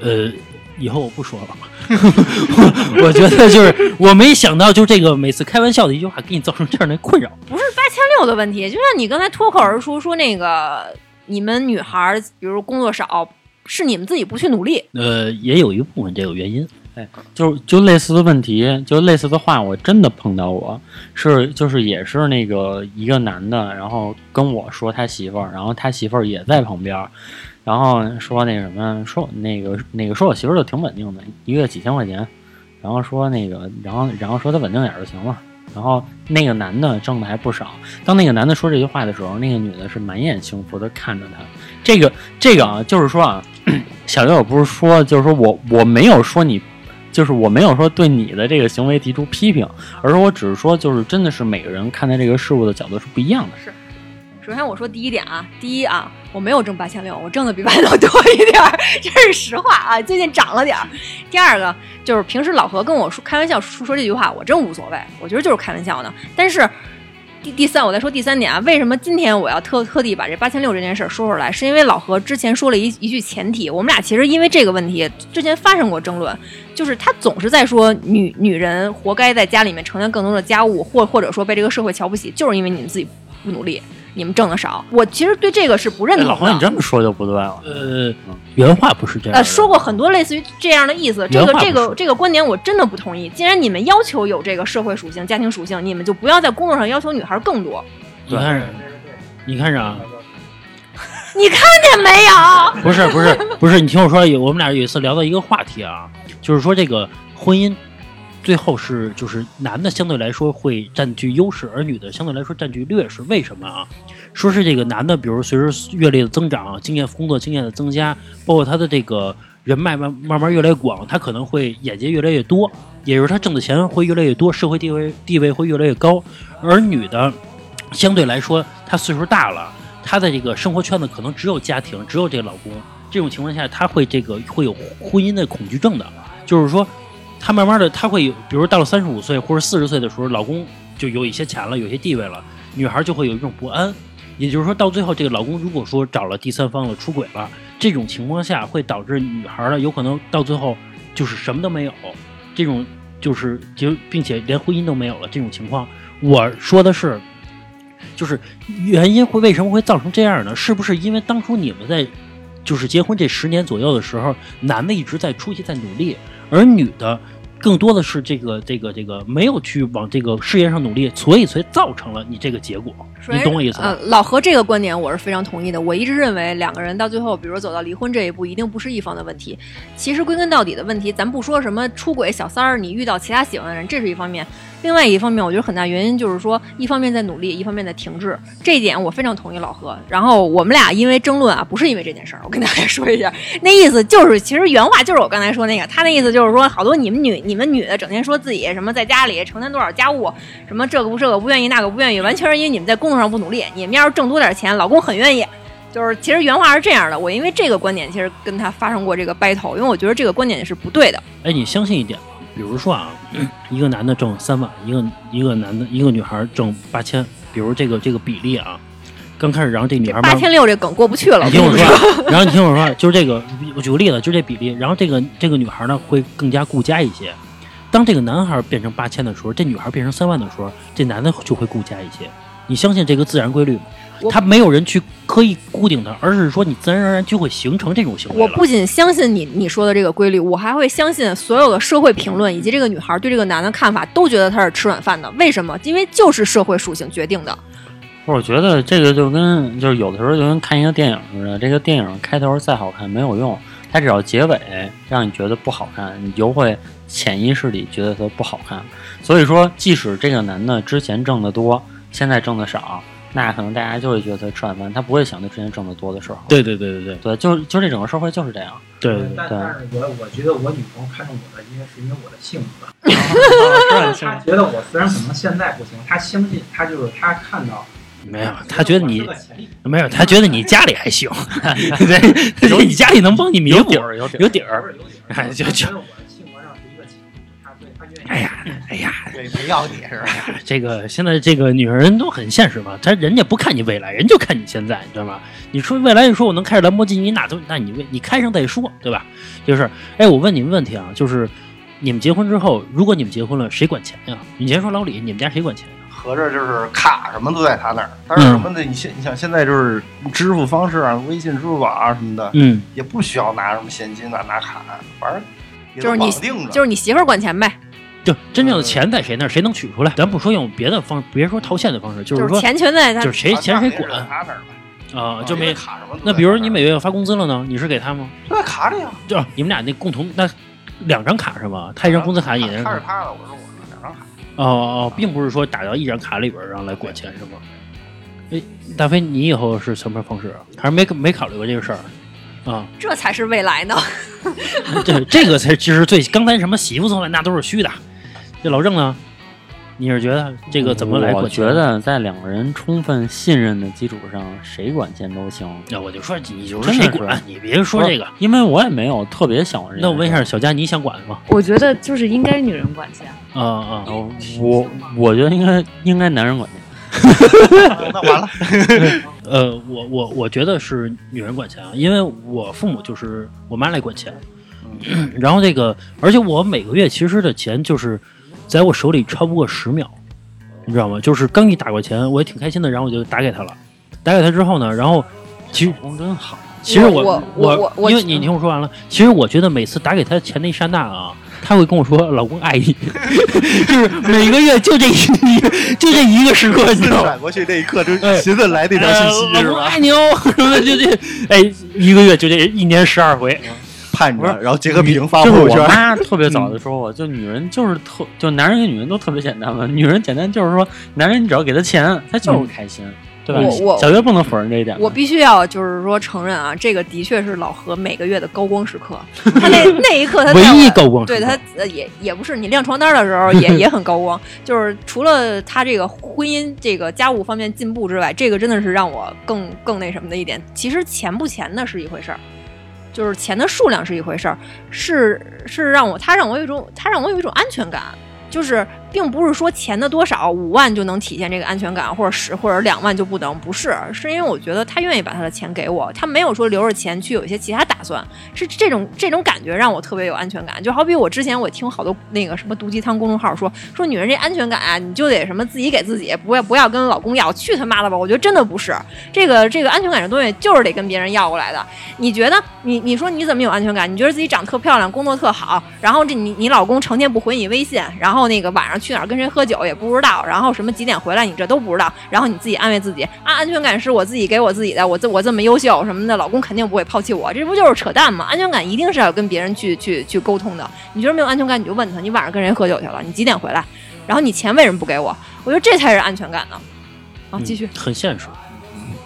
呃，以后我不说了。*laughs* 我我觉得就是我没想到，就这个每次开玩笑的一句话，给你造成这样的困扰。不是八千六的问题，就像你刚才脱口而出说那个你们女孩，比如工作少，是你们自己不去努力。呃，也有一部分这个原因。就就类似的问题，就类似的话，我真的碰到过，是就是也是那个一个男的，然后跟我说他媳妇儿，然后他媳妇儿也在旁边，然后说那什么，说那个那个说我媳妇儿就挺稳定的，一个月几千块钱，然后说那个，然后然后说他稳定点儿就行了。然后那个男的挣的还不少。当那个男的说这句话的时候，那个女的是满眼幸福的看着他。这个这个啊，就是说啊，*clears throat* 小月我不是说，就是说我我没有说你就是我没有说对你的这个行为提出批评，而是我只是说，就是真的是每个人看待这个事物的角度是不一样的。是首先我说第一点啊，第一啊，我没有挣八千六，我挣的比外头多一点儿，这是实话啊，最近涨了点儿。第二个就是平时老何跟我说开玩笑说说这句话，我真无所谓，我觉得就是开玩笑呢。但是第第三，我再说第三点啊，为什么今天我要特特地把这八千六这件事儿说出来？是因为老何之前说了一一句前提，我们俩其实因为这个问题之前发生过争论，就是他总是在说女女人活该在家里面承担更多的家务，或或者说被这个社会瞧不起，就是因为你们自己不努力，你们挣的少。我其实对这个是不认同的。哎老黄，你这么说就不对了。呃，原话不是这样。呃，说过很多类似于这样的意思，这个这个这个观点我真的不同意。既然你们要求有这个社会属性、家庭属性，你们就不要在工作上要求女孩更多。你看，你看着啊？*laughs* 你看见没有？不是不是不是，你听我说，有我们俩有一次聊到一个话题啊，就是说这个婚姻最后是就是男的相对来说会占据优势，而女的相对来说占据劣势。为什么啊？说是这个男的，比如随着阅历的增长、经验工作经验的增加，包括他的这个人脉慢慢慢越来越广，他可能会眼界越来越多，也就是他挣的钱会越来越多，社会地位地位会越来越高。而女的相对来说，她岁数大了。她的这个生活圈子可能只有家庭，只有这个老公。这种情况下，她会这个会有婚姻的恐惧症的，就是说，她慢慢的，她会有，比如到了三十五岁或者四十岁的时候，老公就有一些钱了，有些地位了，女孩就会有一种不安。也就是说，到最后，这个老公如果说找了第三方了，出轨了，这种情况下会导致女孩呢，有可能到最后就是什么都没有，这种就是就并且连婚姻都没有了这种情况。我说的是，就是原因会为什么会造成这样呢？是不是因为当初你们在就是结婚这十年左右的时候，男的一直在出息在努力，而女的更多的是这个这个这个没有去往这个事业上努力，所以才造成了你这个结果。你懂我意思吗？呃，老何这个观点我是非常同意的。我一直认为两个人到最后，比如走到离婚这一步，一定不是一方的问题。其实归根到底的问题，咱不说什么出轨小三儿，你遇到其他喜欢的人，这是一方面。另外一方面，我觉得很大原因就是说，一方面在努力，一方面在停滞。这一点我非常同意老何。然后我们俩因为争论啊，不是因为这件事儿，我跟大家 *laughs* 说一下，那意思就是，其实原话就是我刚才说那个，他那意思就是说，好多你们女你们女的整天说自己什么在家里承担多少家务，什么这个不这个不愿意那个不愿意，完全是因为你们在工作上不努力。你们要是挣多点钱，老公很愿意。就是其实原话是这样的，我因为这个观点其实跟他发生过这个 battle，因为我觉得这个观点是不对的。哎，你相信一点，比如说啊，一个男的挣三万，一个一个男的一个女孩挣八千，比如这个这个比例啊，刚开始然后这女孩慢八千六这梗过不去了，你听我跟说，然后你听我说，就是这个，我举个例子，就这比例，然后这个这个女孩呢会更加顾家一些。当这个男孩变成八千的时候，这女孩变成三万的时候，这男的就会顾家一些。你相信这个自然规律吗？我他没有人去刻意固定它，而是说你自然而然就会形成这种行为。我不仅相信你你说的这个规律，我还会相信所有的社会评论以及这个女孩对这个男的看法，都觉得他是吃软饭的。为什么？因为就是社会属性决定的。我觉得这个就跟就是有的时候就跟看一个电影似的，这个电影开头再好看没有用，它只要结尾让你觉得不好看，你就会潜意识里觉得它不好看。所以说，即使这个男的之前挣得多，现在挣得少，那可能大家就会觉得他吃软饭，他不会想他之前挣得多的时候。对对对对对对，就就这整个社会就是这样。对对但对但是我我觉得我女朋友看中我的，应该是因为我的性格。*laughs* 是她觉得我虽然可能现在不行，她相信她就是她看到没有，他觉得你没有，他觉得你家里还行，*laughs* 对，*laughs* 他觉得你家里能帮你弥补有底，儿，有底儿。就就哎呀，哎呀，对，没要你是吧？这个现在这个女人都很现实嘛，她人家不看你未来，人就看你现在，你知道吗？你说未来，你说我能开着兰博基尼，那都那你为你开上再说，对吧？就是，哎，我问你们问题啊，就是你们结婚之后，如果你们结婚了，谁管钱呀？你先说老李，你们家谁管钱？合着就是卡什么都在他那儿，但是什么的，你现你想现在就是支付方式啊，微信、支付宝啊什么的，嗯，也不需要拿什么现金啊，拿卡，反正就是你绑定着。就是你媳妇儿管钱呗，就真正的钱在谁那儿，谁能取出来？咱不说用别的方，别说套现的方式，就是说，钱全在他就是谁钱谁管啊，就没。卡什么那比如你每月要发工资了呢，你是给他吗？就在卡里啊，就你们俩那共同那两张卡是吗？他一张工资卡，你那张他是他的，我是我的，两张卡。哦哦，并不是说打到一张卡里边儿然后来管钱是吗？哎，大飞，你以后是什么方式啊？还是没没考虑过这个事儿啊？这才是未来呢。*laughs* 对，这个才其实最刚才什么媳妇送来那都是虚的。这老郑呢？你是觉得这个怎么来我？觉得在两个人充分信任的基础上，谁管钱都行。那我就说你就谁管，你别说这个。因为我也没有特别想。那我问一下，小佳，你想管吗？我觉得就是应该女人管钱。啊啊，哦，我我觉得应该应该男人管钱。*laughs* 那完了，*laughs* 呃，我我我觉得是女人管钱啊，因为我父母就是我妈来管钱，*clears throat* 然后这个，而且我每个月其实的钱就是在我手里超不过十秒，你知道吗？就是刚一打过钱，我也挺开心的，然后我就打给他了，打给他之后呢，然后其实老公真好，其实我我我我因为你听我说完了，其实我觉得每次打给他钱那一刹那啊。他会跟我说：“老公爱你。*laughs* ”就是每个月就这一 *laughs* 就这一个时刻，你知道吗？转过去那一刻，就哎寻思来那条信息呃是吧？老公爱你哦，*laughs* 什么就这，哎，一个月就这一年十二回，盼着，然后截个屏发就是我朋友圈。妈特别早的时候，就女人就是特，就男人跟女人都特别简单嘛。女人简单就是说，男人你只要给他钱，他就是开心，对吧？我我小月不能否认这一点。我必须要就是说承认啊，这个的确是老何每个月的高光时刻。他那那一刻他在唯一我高光时刻对他呃也也不是你晾床单的时候也 *laughs* 也很高光，就是除了他这个婚姻这个家务方面进步之外，这个真的是让我更更那什么的一点。其实钱不钱的是一回事儿。就是钱的数量是一回事儿，是是让我他让我有一种他让我有一种安全感，就是并不是说钱的多少五万就能体现这个安全感，或者十或者两万就不能，不是，是因为我觉得他愿意把他的钱给我，他没有说留着钱去有一些其他打算，是这种这种感觉让我特别有安全感。就好比我之前我听好多那个什么毒鸡汤公众号说说女人这安全感啊，你就得什么自己给自己，不要不要跟老公要，去他妈的吧！我觉得真的不是这个这个安全感这东西就是得跟别人要过来的。你觉得你你说你怎么有安全感？你觉得自己长得特漂亮，工作特好，然后这你你老公成天不回你微信，然后那个晚上去哪儿跟谁喝酒也不知道，然后什么几点回来你这都不知道，然后你自己安慰自己啊，安全感是我自己给我自己的，我这我这么优秀什么的，老公肯定不会抛弃我，这不就是扯淡吗？安全感一定是要跟别人去去去沟通的。你觉得没有安全感，你就问他，你晚上跟谁喝酒去了，你几点回来？然后你钱为什么不给我？我觉得这才是安全感呢。啊，继续。嗯很现实，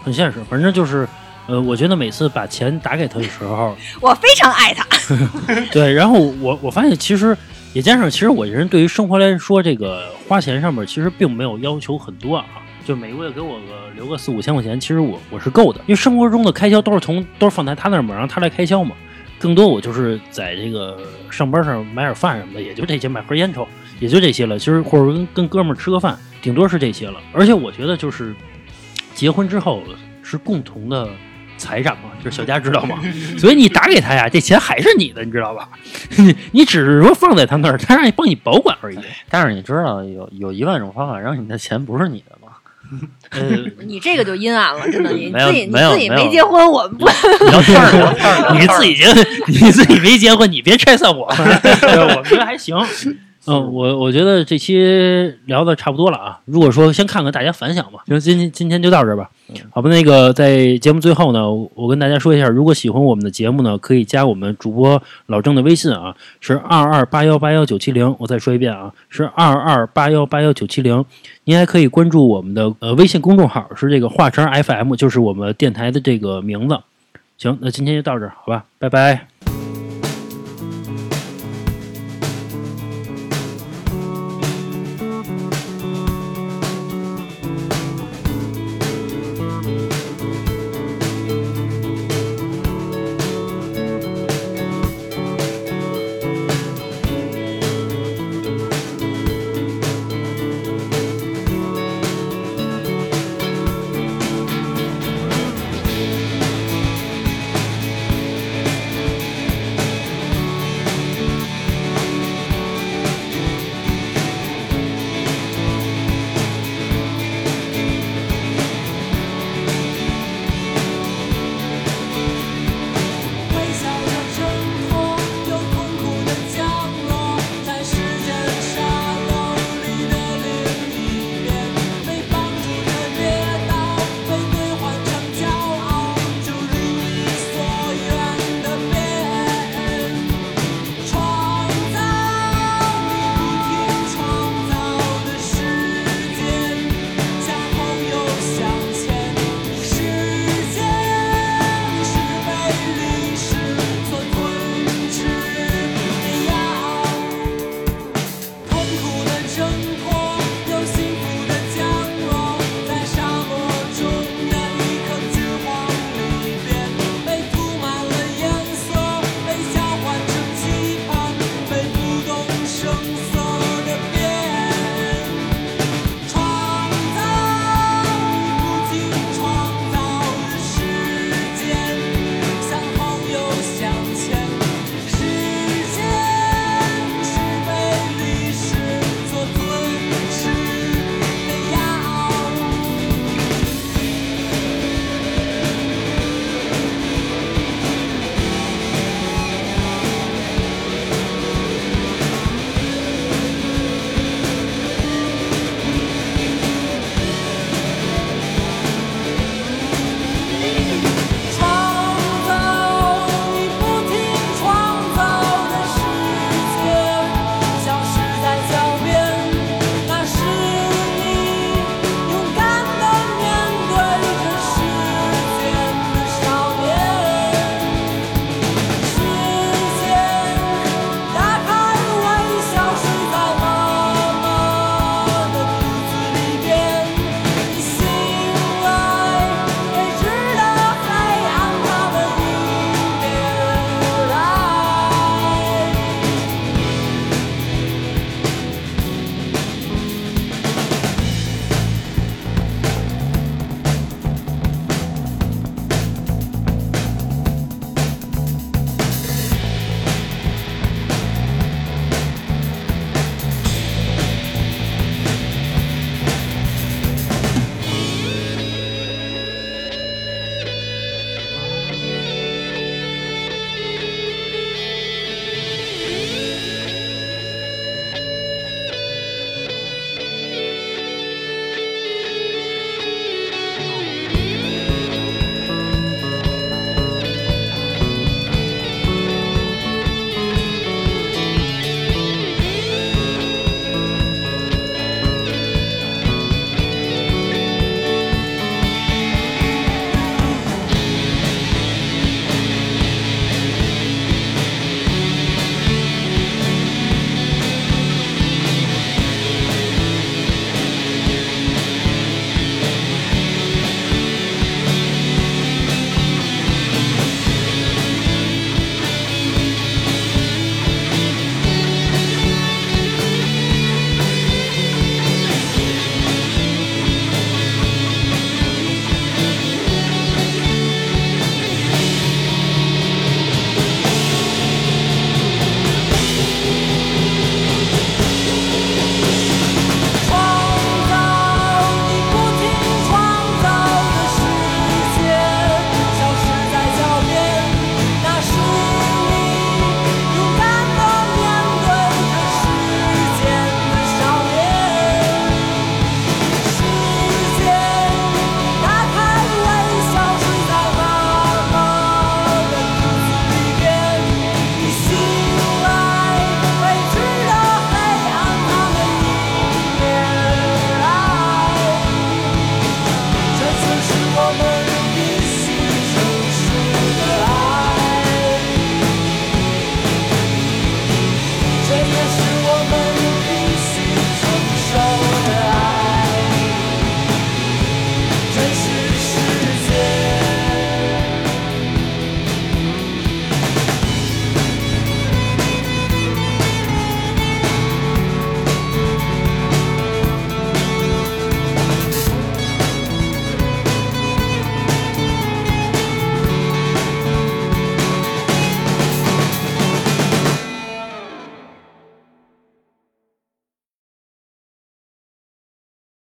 很现实。反正就是，呃，我觉得每次把钱打给他的时候，*laughs* 我非常爱他。*laughs* 对，然后我我发现其实也加上，其实我这人对于生活来说，这个花钱上面其实并没有要求很多啊。就每个月给我个留个四五千块钱，其实我我是够的，因为生活中的开销都是从都是放在他那儿嘛，让他来开销嘛。更多我就是在这个上班上买点饭什么的，也就这些，买盒烟抽，也就这些了。其实或者跟跟哥们儿吃个饭，顶多是这些了。而且我觉得就是结婚之后是共同的财产嘛，就是小佳知道吗？*laughs* 所以你打给他呀，这钱还是你的，你知道吧？你你只是说放在他那儿，他让你帮你保管而已。但是你知道有有一万种方法让你的钱不是你的吗？呃，*laughs* 你这个就阴暗了，真的，你自己你自己没结婚，我们不你要串儿你自己结，你自己没结婚，你别拆散我。*laughs* 对我觉得还行。嗯，我我觉得这期聊的差不多了啊。如果说先看看大家反响吧，行，今天今天就到这儿吧。好吧，那个在节目最后呢，我跟大家说一下，如果喜欢我们的节目呢，可以加我们主播老郑的微信啊，是二二八幺八幺九七零。我再说一遍啊，是二二八幺八幺九七零。您还可以关注我们的呃微信公众号，是这个华晨 FM，就是我们电台的这个名字。行，那今天就到这儿，好吧，拜拜。